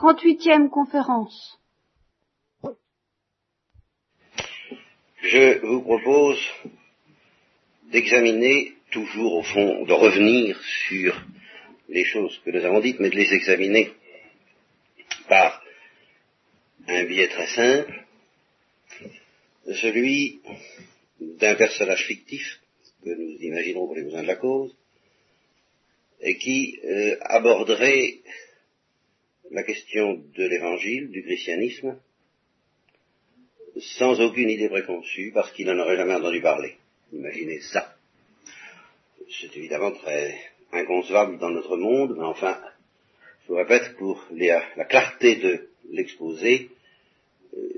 38e conférence. Je vous propose d'examiner toujours au fond, de revenir sur les choses que nous avons dites, mais de les examiner par un biais très simple, celui d'un personnage fictif que nous imaginons pour les besoins de la cause, et qui euh, aborderait la question de l'évangile, du christianisme, sans aucune idée préconçue, parce qu'il n'en aurait jamais entendu parler. Imaginez ça. C'est évidemment très inconcevable dans notre monde, mais enfin, je vous répète, pour la clarté de l'exposé, euh,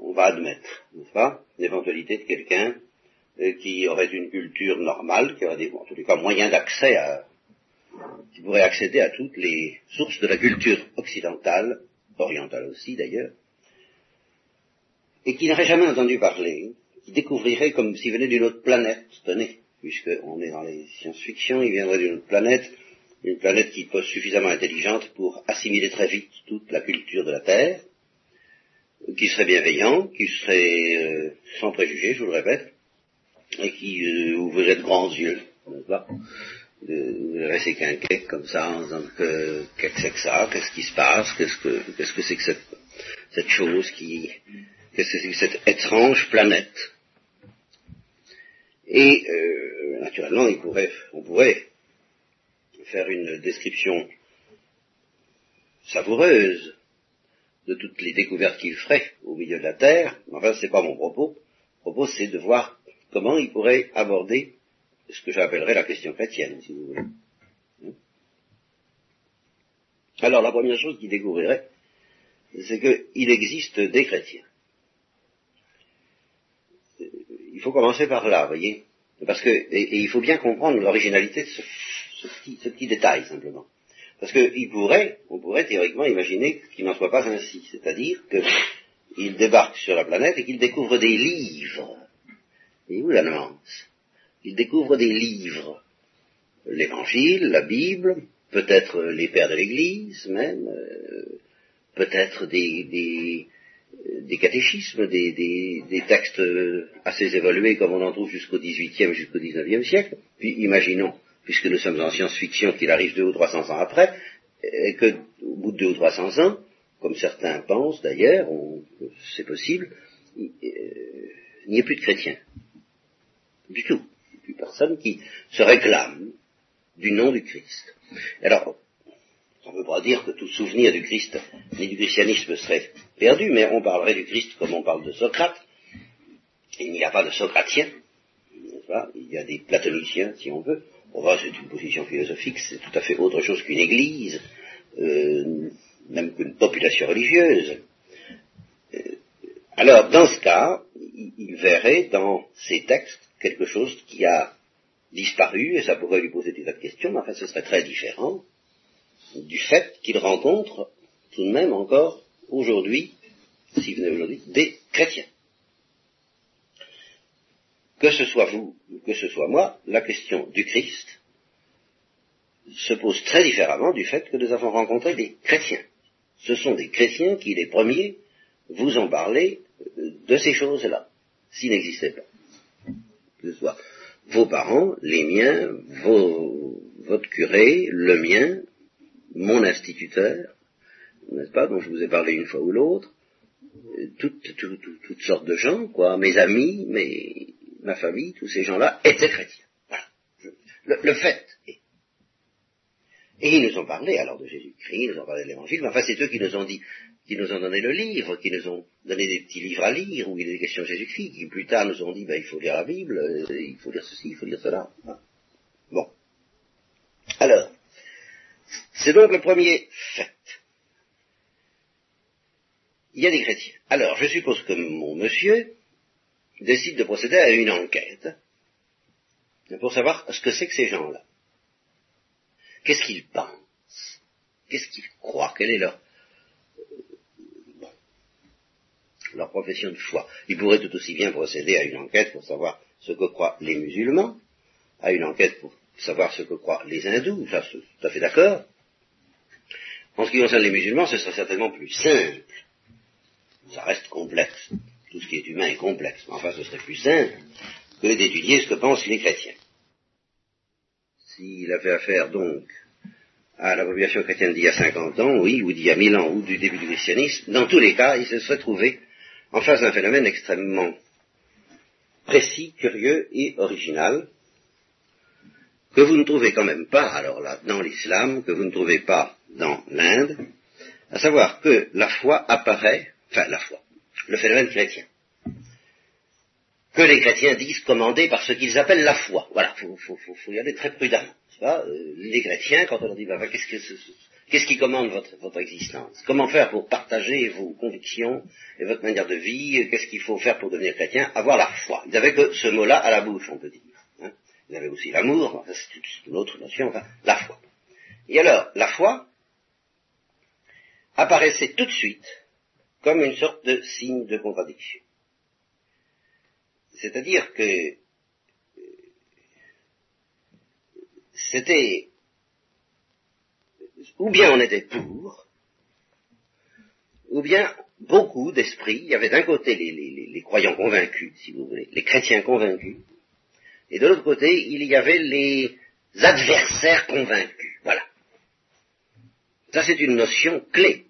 on va admettre, n'est-ce pas, l'éventualité de quelqu'un euh, qui aurait une culture normale, qui aurait des, en tous les cas moyens d'accès à, qui pourrait accéder à toutes les sources de la culture occidentale, orientale aussi d'ailleurs, et qui n'aurait jamais entendu parler, qui découvrirait comme s'il venait d'une autre planète, tenez, puisqu'on est dans les science-fiction, il viendrait d'une autre planète, une planète qui pose suffisamment intelligente pour assimiler très vite toute la culture de la Terre, qui serait bienveillant, qui serait euh, sans préjugés, je vous le répète, et qui euh, ouvrirait de grands yeux, vous restez quinquet comme ça en disant que qu'est-ce que c'est que ça, qu'est-ce qui se passe, qu'est-ce que qu'est-ce que c'est que cette, cette chose qui qu'est-ce que c'est que cette étrange planète. Et euh, naturellement, il pourrait, on pourrait faire une description savoureuse de toutes les découvertes qu'il ferait au milieu de la Terre. Enfin, c'est pas mon propos. Mon propos, c'est de voir comment il pourrait aborder ce que j'appellerais la question chrétienne, si vous voulez. Hein? Alors, la première chose qu'il découvrirait, c'est qu'il existe des chrétiens. Il faut commencer par là, voyez. Parce que, et, il faut bien comprendre l'originalité de ce, petit, détail, simplement. Parce qu'il pourrait, on pourrait théoriquement imaginer qu'il n'en soit pas ainsi. C'est-à-dire qu'il débarque sur la planète et qu'il découvre des livres. Et où la nuance il découvre des livres, l'Évangile, la Bible, peut-être les pères de l'Église même, euh, peut-être des, des, catéchismes, des, des, textes assez évolués comme on en trouve jusqu'au XVIIIe, jusqu'au XIXe siècle. Puis imaginons, puisque nous sommes en science-fiction, qu'il arrive deux ou trois cents ans après, et que au bout de deux ou trois cents ans, comme certains pensent d'ailleurs, c'est possible, il n'y ait plus de chrétiens. Du tout personne qui se réclame du nom du Christ. Alors, on ne veut pas dire que tout souvenir du Christ ni du christianisme serait perdu, mais on parlerait du Christ comme on parle de Socrate. Il n'y a pas de Socratiens, il y a des platoniciens, si on veut. Va, c'est une position philosophique, c'est tout à fait autre chose qu'une église, euh, même qu'une population religieuse. Euh, alors, dans ce cas, il verrait dans ces textes quelque chose qui a disparu, et ça pourrait lui poser des tas de questions, mais enfin ce serait très différent du fait qu'il rencontre tout de même encore aujourd'hui, s'il venait aujourd'hui, des chrétiens. Que ce soit vous ou que ce soit moi, la question du Christ se pose très différemment du fait que nous avons rencontré des chrétiens. Ce sont des chrétiens qui, les premiers, vous ont parlé de ces choses-là, s'ils n'existaient pas ce soit vos parents, les miens, votre curé, le mien, mon instituteur, n'est-ce pas, dont je vous ai parlé une fois ou l'autre, toutes, sortes de gens, quoi, mes amis, mes, ma famille, tous ces gens-là étaient chrétiens. Voilà. le, fait est. Et ils nous ont parlé alors de Jésus-Christ, ils nous ont parlé de l'Évangile, mais enfin c'est eux qui nous ont dit, qui nous ont donné le livre, qui nous ont donné des petits livres à lire, où il a des questions Jésus-Christ, qui plus tard nous ont dit, ben, il faut lire la Bible, euh, il faut lire ceci, il faut lire cela. Bon. Alors, c'est donc le premier fait. Il y a des chrétiens. Alors, je suppose que mon monsieur décide de procéder à une enquête pour savoir ce que c'est que ces gens-là. Qu'est-ce qu'ils pensent? Qu'est-ce qu'ils croient? Quelle est leur leur profession de foi. Il pourrait tout aussi bien procéder à une enquête pour savoir ce que croient les musulmans, à une enquête pour savoir ce que croient les hindous, ça c'est tout à fait d'accord, En ce qui concerne les musulmans, ce serait certainement plus simple. Ça reste complexe. Tout ce qui est humain est complexe. Mais enfin, ce serait plus simple que d'étudier ce que pensent les chrétiens. S'il avait affaire donc à la population chrétienne d'il y a 50 ans, oui, ou d'il y a 1000 ans, ou du début du christianisme, dans tous les cas, il se serait trouvé en face d'un phénomène extrêmement précis, curieux et original, que vous ne trouvez quand même pas, alors là, dans l'islam, que vous ne trouvez pas dans l'Inde, à savoir que la foi apparaît, enfin la foi, le phénomène chrétien, que les chrétiens disent commander par ce qu'ils appellent la foi. Voilà, il faut, y aller très prudemment. Euh, les chrétiens, quand on leur dit, bah, qu'est-ce, qui commande votre, existence? Comment faire pour partager vos convictions et votre manière de vie Qu'est-ce qu'il faut faire pour devenir chrétien? Avoir la foi. Ils n'avaient que ce mot-là à la bouche, on peut dire. Hein. Avaient aussi l'amour, c'est une autre notion, enfin, la foi. Et alors, la foi apparaissait tout de suite comme une sorte de signe de contradiction. C'est-à-dire que c'était ou bien on était pour, ou bien beaucoup d'esprits, il y avait d'un côté les, croyants convaincus, si vous voulez, les chrétiens convaincus, et de l'autre côté, il y avait les adversaires convaincus. Voilà. Ça, c'est une notion clé.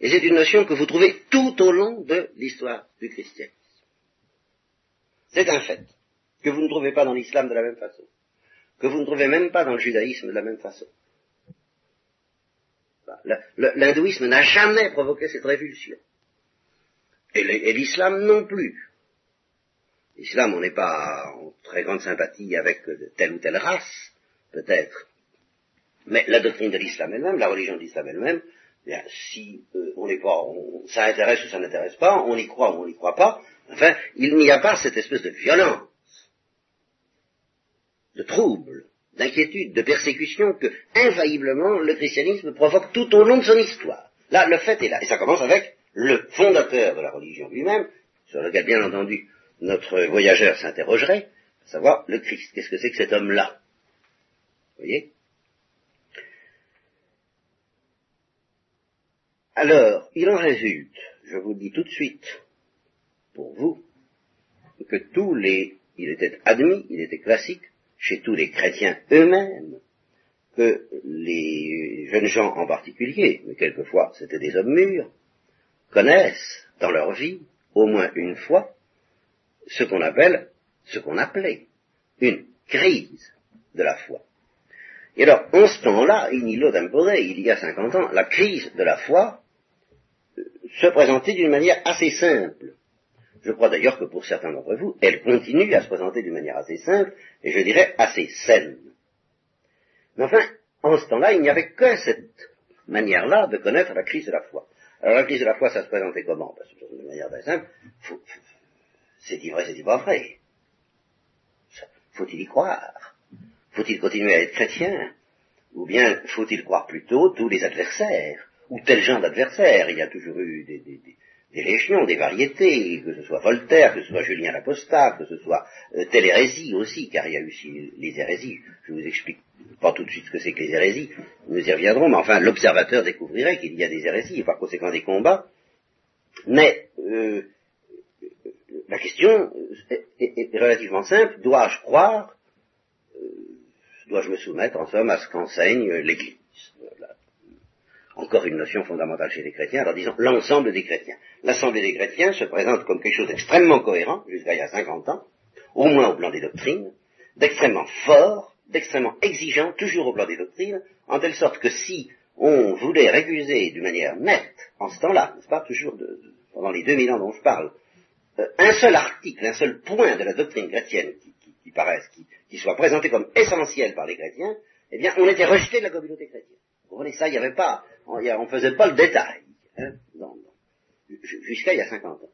Et c'est une notion que vous trouvez tout au long de l'histoire du christianisme. C'est un fait que vous ne trouvez pas dans l'islam de la même façon, que vous ne trouvez même pas dans le judaïsme de la même façon. L'hindouisme n'a jamais provoqué cette révulsion. Et l'islam non plus. L'islam, on n'est pas en très grande sympathie avec telle ou telle race, peut-être. Mais la doctrine de l'islam elle-même, la religion de l'islam elle-même, eh si euh, on n'est pas, ça intéresse ou ça n'intéresse pas, on y croit ou on n'y croit pas, enfin, il n'y a pas cette espèce de violence, de trouble, d'inquiétude, de persécution que, infailliblement, le christianisme provoque tout au long de son histoire. Là, le fait est là. Et ça commence avec le fondateur de la religion lui-même, sur lequel, bien entendu, notre voyageur s'interrogerait, à savoir le Christ. Qu'est-ce que c'est que cet homme-là? Vous voyez? Alors, il en résulte, je vous dis tout de suite, pour vous, que tous les, il était admis, il était classique, chez tous les chrétiens eux-mêmes, que les jeunes gens en particulier, mais quelquefois c'était des hommes mûrs, connaissent dans leur vie, au moins une fois, ce qu'on appelle, ce qu'on appelait une crise de la foi. Et alors, en ce temps-là, in illo il y a 50 ans, la crise de la foi euh, se présentait d'une manière assez simple. Je crois d'ailleurs que pour certains d'entre vous, elle continue à se présenter d'une manière assez simple, et je dirais assez saine. Mais enfin, en ce temps-là, il n'y avait que cette manière-là de connaître la crise de la foi. Alors la crise de la foi, ça se présentait comment? De manière très simple, c'est-il vrai, c'est-il pas vrai. Faut-il y croire? Faut-il continuer à être chrétien? Ou bien faut-il croire plutôt tous les adversaires? Ou tel genre d'adversaires? Il y a toujours eu des, des, légions, des variétés, que ce soit Voltaire, que ce soit Julien l'Apostat, que ce soit euh, telle hérésie aussi, car il y a eu aussi les hérésies. Je vous explique pas tout de suite ce que c'est que les hérésies, nous y reviendrons, mais enfin l'observateur découvrirait qu'il y a des hérésies, et par conséquent des combats. Mais euh, la question est, relativement simple. Dois-je croire, euh, dois-je me soumettre en somme à ce qu'enseigne l'Église? Encore une notion fondamentale chez les chrétiens, alors disons l'ensemble des chrétiens. L'Assemblée des chrétiens se présente comme quelque chose d'extrêmement cohérent, jusqu'à il y a 50 ans, au moins au plan des doctrines, d'extrêmement fort, d'extrêmement exigeant, toujours au plan des doctrines, en telle sorte que si on voulait récuser d'une manière nette, en ce temps-là, n'est-ce pas, toujours pendant les 2000 ans dont je parle, euh, un seul article, un seul point de la doctrine chrétienne qui, qui, paraisse, qui, soit présenté comme essentiel par les chrétiens, eh bien, on était rejeté de la communauté chrétienne. Vous comprenez ça, il n'y avait pas, on ne faisait pas le détail, hein, jusqu'à il y a 50 ans.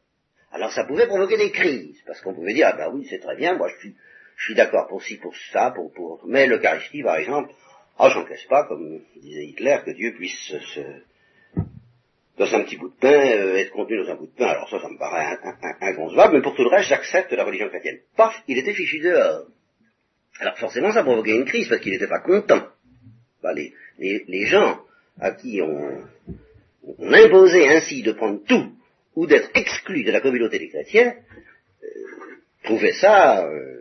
Alors ça pouvait provoquer des crises, parce qu'on pouvait dire, ah ben oui, c'est très bien, moi je suis, d'accord pour ci, pour ça, pour, mais l'Eucharistie, par exemple, ah, j'en casse pas, comme disait Hitler, que Dieu puisse se, dans un petit bout de pain, euh, être contenu dans un bout de pain, alors ça, ça me paraît inconcevable, mais pour tout le reste, j'accepte la religion chrétienne. Paf, il était fichu dehors. Alors forcément, ça provoquait une crise, parce qu'il n'était pas content. les, les, gens à qui on, on imposait ainsi de prendre tout ou d'être exclu de la communauté des chrétiens, euh, ça euh,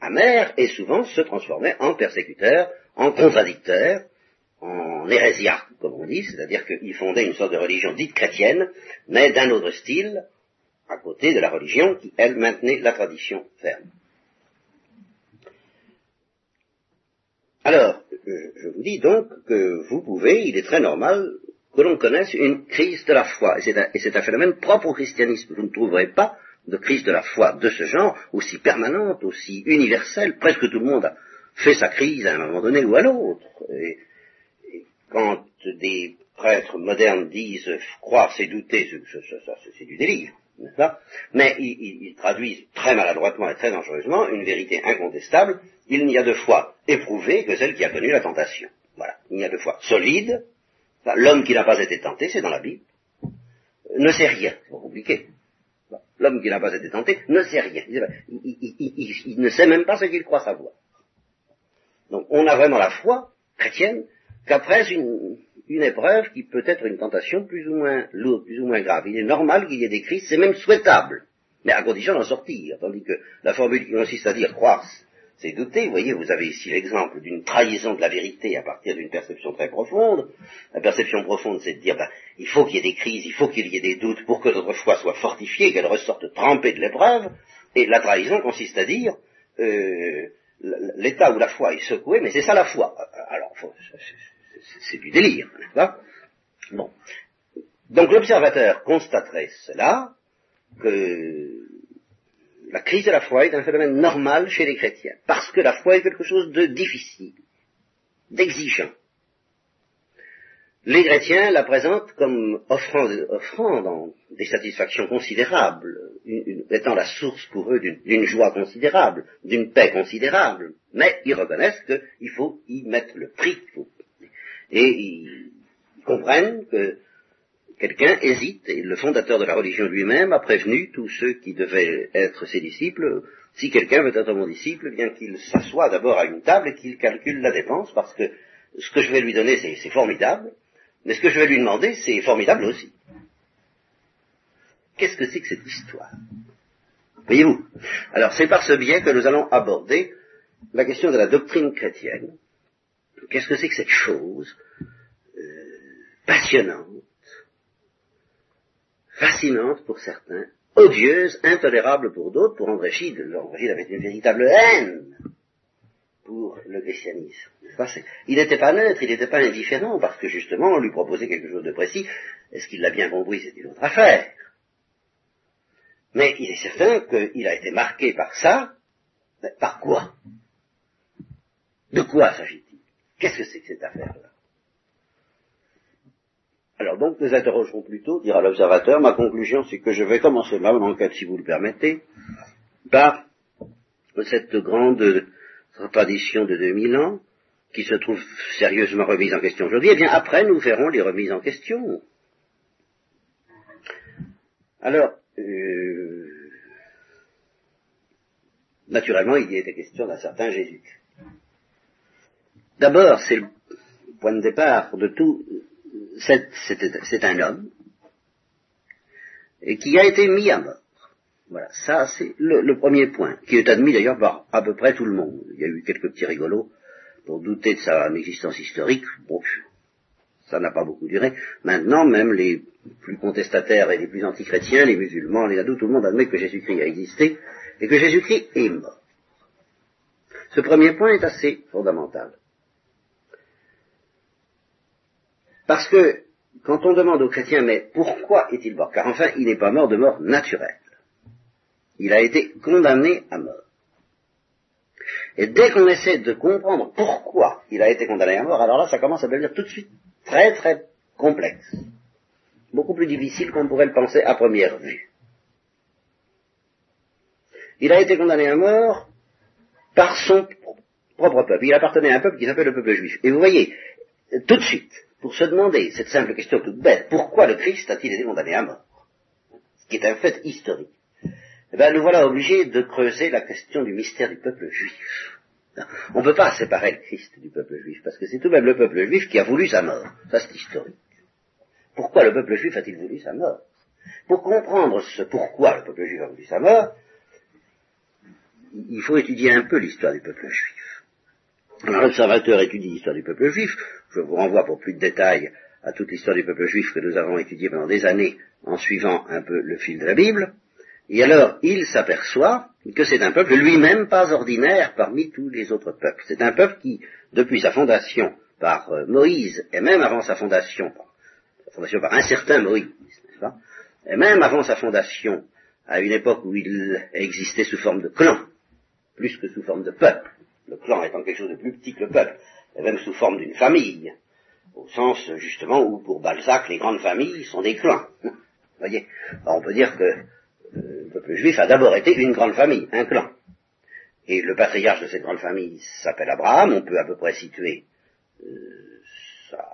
amer et souvent se transformaient en persécuteurs, en contradicteurs, en hérésiarques, comme on dit, c'est-à-dire qu'ils fondaient une sorte de religion dite chrétienne, mais d'un autre style, à côté de la religion qui, elle, maintenait la tradition ferme. Alors, je vous dis donc que vous pouvez, il est très normal que l'on connaisse une crise de la foi, et c'est un, phénomène propre au christianisme. Vous ne trouverez pas de crise de la foi de ce genre, aussi permanente, aussi universelle, presque tout le monde a fait sa crise à un moment donné ou à l'autre. Et, quand des prêtres modernes disent croire c'est douter, c'est du délire, Mais ils, traduisent très maladroitement et très dangereusement une vérité incontestable. Il n'y a de foi éprouvée que celle qui a connu la tentation. Voilà. Il n'y a de foi solide. L'homme qui n'a pas été tenté, c'est dans la Bible, ne sait rien. C'est pas compliqué. L'homme qui n'a pas été tenté ne sait rien. Il, ne sait même pas ce qu'il croit savoir. Donc on a vraiment la foi chrétienne qu'après une, une épreuve qui peut être une tentation plus ou moins lourde, plus ou moins grave. Il est normal qu'il y ait des crises, c'est même souhaitable, mais à condition d'en sortir. Tandis que la formule qui consiste à dire croire, c'est douter. Vous voyez, vous avez ici l'exemple d'une trahison de la vérité à partir d'une perception très profonde. La perception profonde, c'est de dire, ben, il faut qu'il y ait des crises, il faut qu'il y ait des doutes pour que notre foi soit fortifiée, qu'elle ressorte trempée de l'épreuve. Et la trahison consiste à dire, euh, l'état où la foi est secouée, mais c'est ça la foi. Alors, c'est du délire, n'est-ce pas? Bon. Donc l'observateur constaterait cela, que la crise de la foi est un phénomène normal chez les chrétiens, parce que la foi est quelque chose de difficile, d'exigeant. Les chrétiens la présentent comme offrant, des satisfactions considérables, étant la source pour eux d'une joie considérable, d'une paix considérable, mais ils reconnaissent qu'il faut y mettre le prix. Et ils comprennent que quelqu'un hésite, et le fondateur de la religion lui-même a prévenu tous ceux qui devaient être ses disciples, si quelqu'un veut être mon disciple, eh bien qu'il s'assoie d'abord à une table et qu'il calcule la dépense, parce que ce que je vais lui donner, c'est formidable, mais ce que je vais lui demander, c'est formidable aussi. Qu'est-ce que c'est que cette histoire? Voyez-vous Alors c'est par ce biais que nous allons aborder la question de la doctrine chrétienne. Qu'est-ce que c'est que cette chose euh, passionnante fascinante pour certains, odieuse, intolérable pour d'autres. Pour André Gide, André Gide avait une véritable haine pour le christianisme. Il n'était pas neutre, il n'était pas indifférent, parce que justement, on lui proposait quelque chose de précis. Est-ce qu'il l'a bien compris, c'est une autre affaire. Mais il est certain qu'il a été marqué par ça. par quoi? De quoi s'agit-il? Qu'est-ce que c'est que cette affaire-là? Alors donc, nous interrogerons plutôt, dira l'observateur, ma conclusion c'est que je vais commencer ma enquête, si vous le permettez, par cette grande tradition de 2000 ans, qui se trouve sérieusement remise en question aujourd'hui, eh bien après nous verrons les remises en question. Alors, euh, naturellement, il y a été question d'un certain Jésus. D'abord, c'est le point de départ de tout c'est un homme et qui a été mis à mort. Voilà, ça c'est le, premier point, qui est admis d'ailleurs par à peu près tout le monde. Il y a eu quelques petits rigolos pour douter de sa existence historique. Bon, ça n'a pas beaucoup duré. Maintenant, même les plus contestataires et les plus antichrétiens, les musulmans, les adultes, tout le monde admet que Jésus-Christ a existé et que Jésus-Christ est mort. Ce premier point est assez fondamental. Parce que quand on demande aux chrétiens, mais pourquoi est-il mort? Car enfin, il n'est pas mort de mort naturelle. Il a été condamné à mort. Et dès qu'on essaie de comprendre pourquoi il a été condamné à mort, alors là, ça commence à devenir tout de suite très très complexe. Beaucoup plus difficile qu'on pourrait le penser à première vue. Il a été condamné à mort par son propre peuple. Il appartenait à un peuple qui s'appelle le peuple juif. Et vous voyez, tout de suite, pour se demander cette simple question toute bête, pourquoi le Christ a-t-il été condamné à mort? Ce qui est un fait historique. Eh bien, nous voilà obligés de creuser la question du mystère du peuple juif. On ne peut pas séparer le Christ du peuple juif, parce que c'est tout de même le peuple juif qui a voulu sa mort. Ça, c'est historique. Pourquoi le peuple juif a-t-il voulu sa mort? Pour comprendre ce pourquoi le peuple juif a voulu sa mort, il faut étudier un peu l'histoire du peuple juif. Alors, l'observateur étudie l'histoire du peuple juif. Je vous renvoie pour plus de détails à toute l'histoire du peuple juif que nous avons étudiée pendant des années en suivant un peu le fil de la Bible. Et alors, il s'aperçoit que c'est un peuple lui-même pas ordinaire parmi tous les autres peuples. C'est un peuple qui, depuis sa fondation par euh, Moïse, et même avant sa fondation, sa fondation par un certain Moïse, n'est-ce pas, et même avant sa fondation, à une époque où il existait sous forme de clan, plus que sous forme de peuple, le clan étant quelque chose de plus petit que le peuple, et même sous forme d'une famille, au sens justement où pour Balzac les grandes familles sont des clans. Vous voyez? Alors, on peut dire que le peuple juif a d'abord été une grande famille, un clan. Et le patriarche de cette grande famille s'appelle Abraham, on peut à peu près situer euh, sa,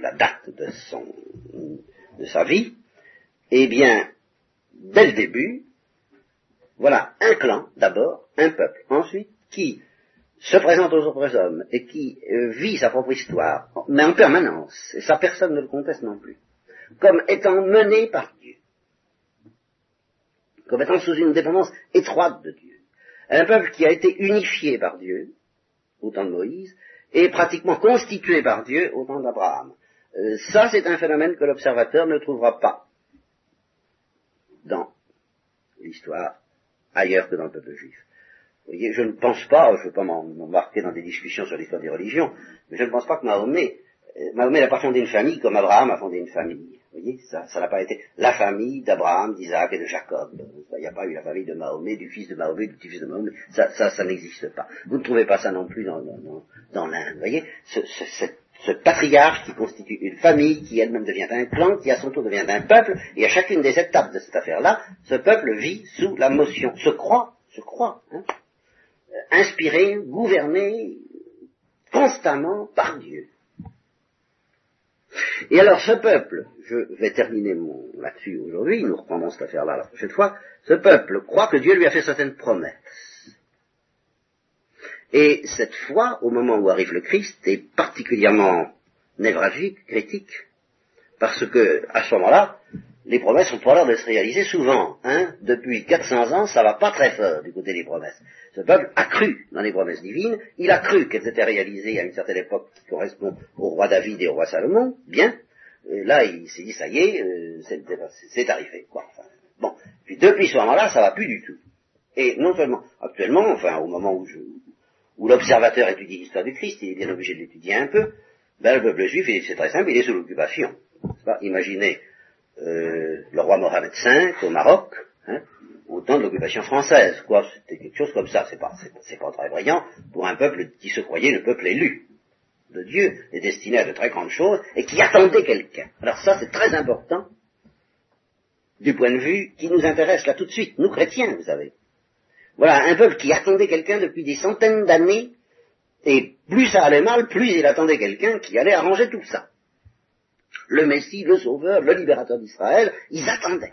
la date de, son, de sa vie. Eh bien, dès le début, voilà un clan d'abord, un peuple, ensuite, qui se présente aux autres hommes et qui euh, vit sa propre histoire, mais en permanence, et ça personne ne le conteste non plus, comme étant mené par Dieu comme étant sous une dépendance étroite de Dieu. Un peuple qui a été unifié par Dieu, au temps de Moïse, et pratiquement constitué par Dieu au temps d'Abraham. Euh, ça, c'est un phénomène que l'observateur ne trouvera pas dans l'histoire ailleurs que dans le peuple juif. Voyez, je ne pense pas, je ne veux pas m'embarquer dans des discussions sur l'histoire des religions, mais je ne pense pas que Mahomet, euh, Mahomet n'a pas fondé une famille comme Abraham a fondé une famille. Vous voyez, ça, n'a pas été la famille d'Abraham, d'Isaac et de Jacob. Il n'y a pas eu la famille de Mahomet, du fils de Mahomet, du petit-fils de Mahomet. Ça, ça, ça n'existe pas. Vous ne trouvez pas ça non plus dans, dans, dans l'Inde. Vous voyez, ce, ce, ce, patriarche qui constitue une famille, qui elle-même devient un clan, qui à son tour devient un peuple, et à chacune des étapes de cette affaire-là, ce peuple vit sous la motion, se croit, se croit, hein, inspiré, gouverné constamment par Dieu. Et alors ce peuple, je vais terminer là-dessus aujourd'hui, nous reprendrons cette affaire-là la prochaine fois, ce peuple croit que Dieu lui a fait certaines promesses. Et cette foi, au moment où arrive le Christ, est particulièrement névralgique, critique, parce que à ce moment-là, les promesses ont pas l'air de se réaliser souvent. Hein Depuis 400 ans, ça va pas très fort du côté des promesses. Ce peuple a cru dans les promesses divines, il a cru qu'elles étaient réalisées à une certaine époque qui correspond au roi David et au roi Salomon, bien. là, il s'est dit, ça y est, euh, c'est arrivé. Quoi. bon, puis depuis ce moment-là, ça va plus du tout. Et non seulement, actuellement, enfin, au moment où, où l'observateur étudie l'histoire du Christ, il est bien obligé de l'étudier un peu, ben, le peuple juif, c'est très simple, il est sous l'occupation. Imaginez euh, le roi Mohamed V au Maroc, hein, au temps de l'occupation française. Quoi, c'était quelque chose comme ça. C'est pas, c'est, pas très brillant pour un peuple qui se croyait le peuple élu de Dieu et destiné à de très grandes choses et qui attendait quelqu'un. Alors ça, c'est très important du point de vue qui nous intéresse là tout de suite, nous chrétiens, vous savez. Voilà, un peuple qui attendait quelqu'un depuis des centaines d'années, et plus ça allait mal, plus il attendait quelqu'un qui allait arranger tout ça le Messie, le Sauveur, le libérateur d'Israël, ils attendaient.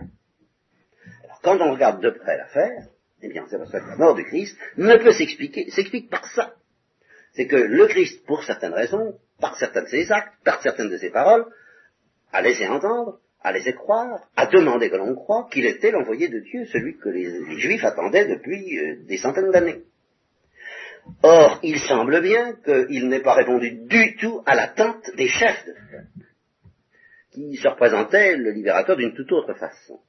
Alors quand on regarde de près l'affaire, eh bien c'est parce que la mort du Christ ne peut s'expliquer, s'explique par ça. C'est que le Christ, pour certaines raisons, par certains de ses actes, par certaines de ses paroles, a laissé entendre, a laissé croire, a demandé que l'on croit qu'il était l'envoyé de Dieu, celui que les, Juifs attendaient depuis euh, des centaines d'années. Or, il semble bien qu'il n'ait pas répondu du tout à l'attente des chefs de qui se représentait le libérateur d'une toute autre façon.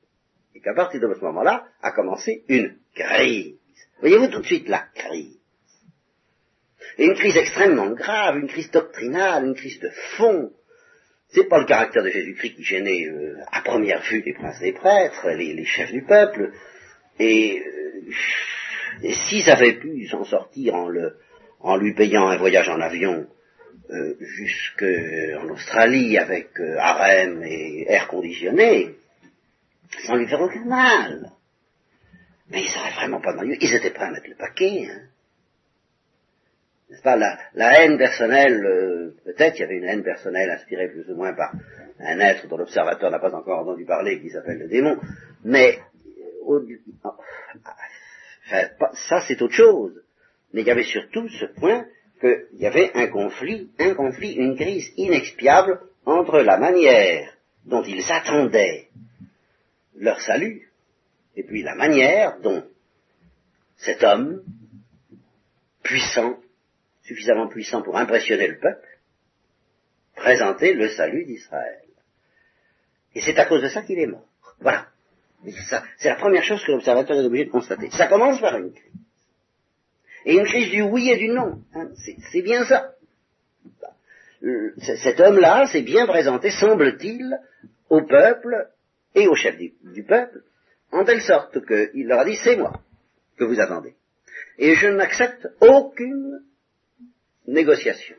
Et qu'à partir de ce moment-là, a commencé une crise. Voyez-vous tout de suite la crise. Et une crise extrêmement grave, une crise doctrinale, une crise de fond. C'est pas le caractère de Jésus-Christ qui gênait euh, à première vue les princes les prêtres, les, chefs du peuple. Et, euh, et s'ils avaient pu s'en sortir en, le, en lui payant un voyage en avion euh, jusqu'en Australie avec euh, harem et air conditionné, sans lui faire aucun mal. Mais ils n'avaient vraiment pas mal. Ils étaient prêts à mettre le paquet. Hein. N'est-ce pas? La, haine personnelle, euh, peut-être il y avait une haine personnelle inspirée plus ou moins par un être dont l'observateur n'a pas encore entendu parler, qui s'appelle le démon, mais ça c'est autre chose. Mais il y avait surtout ce point qu'il y avait un conflit, un conflit, une crise inexpiable entre la manière dont ils attendaient leur salut et puis la manière dont cet homme, puissant, suffisamment puissant pour impressionner le peuple, présentait le salut d'Israël. Et c'est à cause de ça qu'il est mort. Voilà. C'est la première chose que l'observateur est obligé de constater. Ça commence par une crise. Et une crise du oui et du non. Hein. c'est bien ça. Cet homme-là s'est bien présenté, semble-t-il, au peuple et au chef du, peuple, en telle sorte qu'il leur a dit, c'est moi que vous attendez. Et je n'accepte aucune négociation.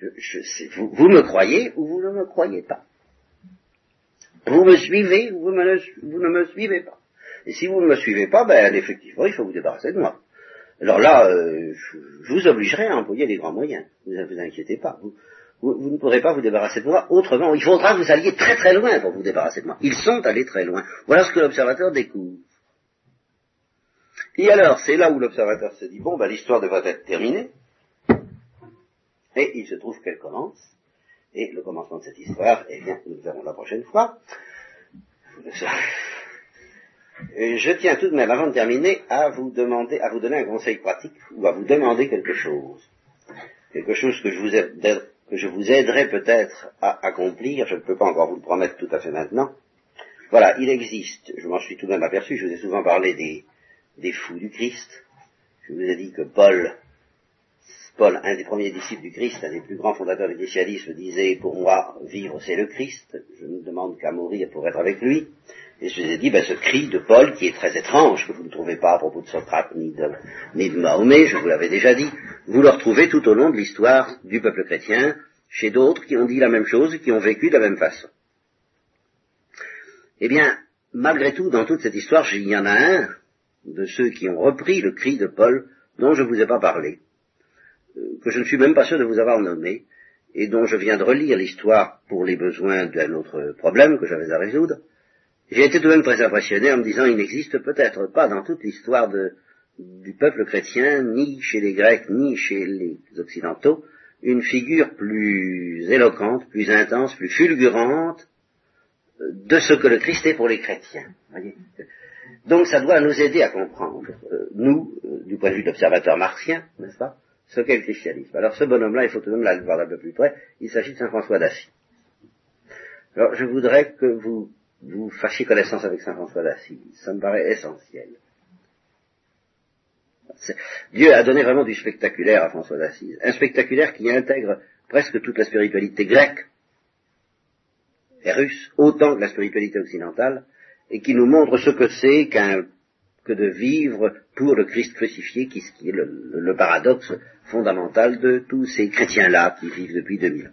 vous, me croyez ou vous ne me croyez pas. Vous me suivez ou vous, ne me suivez pas. Et si vous ne me suivez pas, ben effectivement, il faut vous débarrasser de moi. Alors là, euh, je, vous obligerai à employer des grands moyens. Ne vous, inquiétez pas. Vous, vous, ne pourrez pas vous débarrasser de moi autrement. Il faudra que vous alliez très très loin pour vous débarrasser de moi. Ils sont allés très loin. Voilà ce que l'observateur découvre. Et alors, c'est là où l'observateur se dit, bon, ben, l'histoire devrait être terminée. Et il se trouve qu'elle commence. Et le commencement de cette histoire, eh bien, nous le verrons la prochaine fois. Je tiens tout de même, avant de terminer, à vous demander, à vous donner un conseil pratique ou à vous demander quelque chose. Quelque chose que je vous, que je vous aiderai peut-être à accomplir. Je ne peux pas encore vous le promettre tout à fait maintenant. Voilà, il existe, je m'en suis tout de même aperçu, je vous ai souvent parlé des, des fous du Christ. Je vous ai dit que Paul Paul, un des premiers disciples du Christ, un des plus grands fondateurs du christianisme, disait, pour moi, vivre c'est le Christ, je ne demande qu'à mourir pour être avec lui. Et je vous ai dit, ben, ce cri de Paul, qui est très étrange, que vous ne trouvez pas à propos de Socrate ni de, ni de Mahomet, je vous l'avais déjà dit, vous le retrouvez tout au long de l'histoire du peuple chrétien, chez d'autres qui ont dit la même chose et qui ont vécu de la même façon. Eh bien, malgré tout, dans toute cette histoire, il y en a un de ceux qui ont repris le cri de Paul dont je ne vous ai pas parlé que je ne suis même pas sûr de vous avoir nommé, et dont je viens de relire l'histoire pour les besoins d'un autre problème que j'avais à résoudre, j'ai été tout de même très impressionné en me disant il n'existe peut-être pas dans toute l'histoire du peuple chrétien, ni chez les Grecs, ni chez les Occidentaux, une figure plus éloquente, plus intense, plus fulgurante de ce que le Christ est pour les chrétiens. Donc ça doit nous aider à comprendre, euh, nous, euh, du point de vue d'observateur martien, n'est-ce pas, ce qu'est le christianisme. Alors ce bonhomme-là, il faut tout de même le voir un peu plus près, il s'agit de Saint François d'Assise. Alors je voudrais que vous, vous fassiez connaissance avec Saint François d'Assise, ça me paraît essentiel. Dieu a donné vraiment du spectaculaire à François d'Assise, un spectaculaire qui intègre presque toute la spiritualité grecque et russe, autant que la spiritualité occidentale, et qui nous montre ce que c'est que de vivre pour le Christ crucifié, qui, est le, le paradoxe fondamental de tous ces chrétiens-là qui vivent depuis 2000 ans.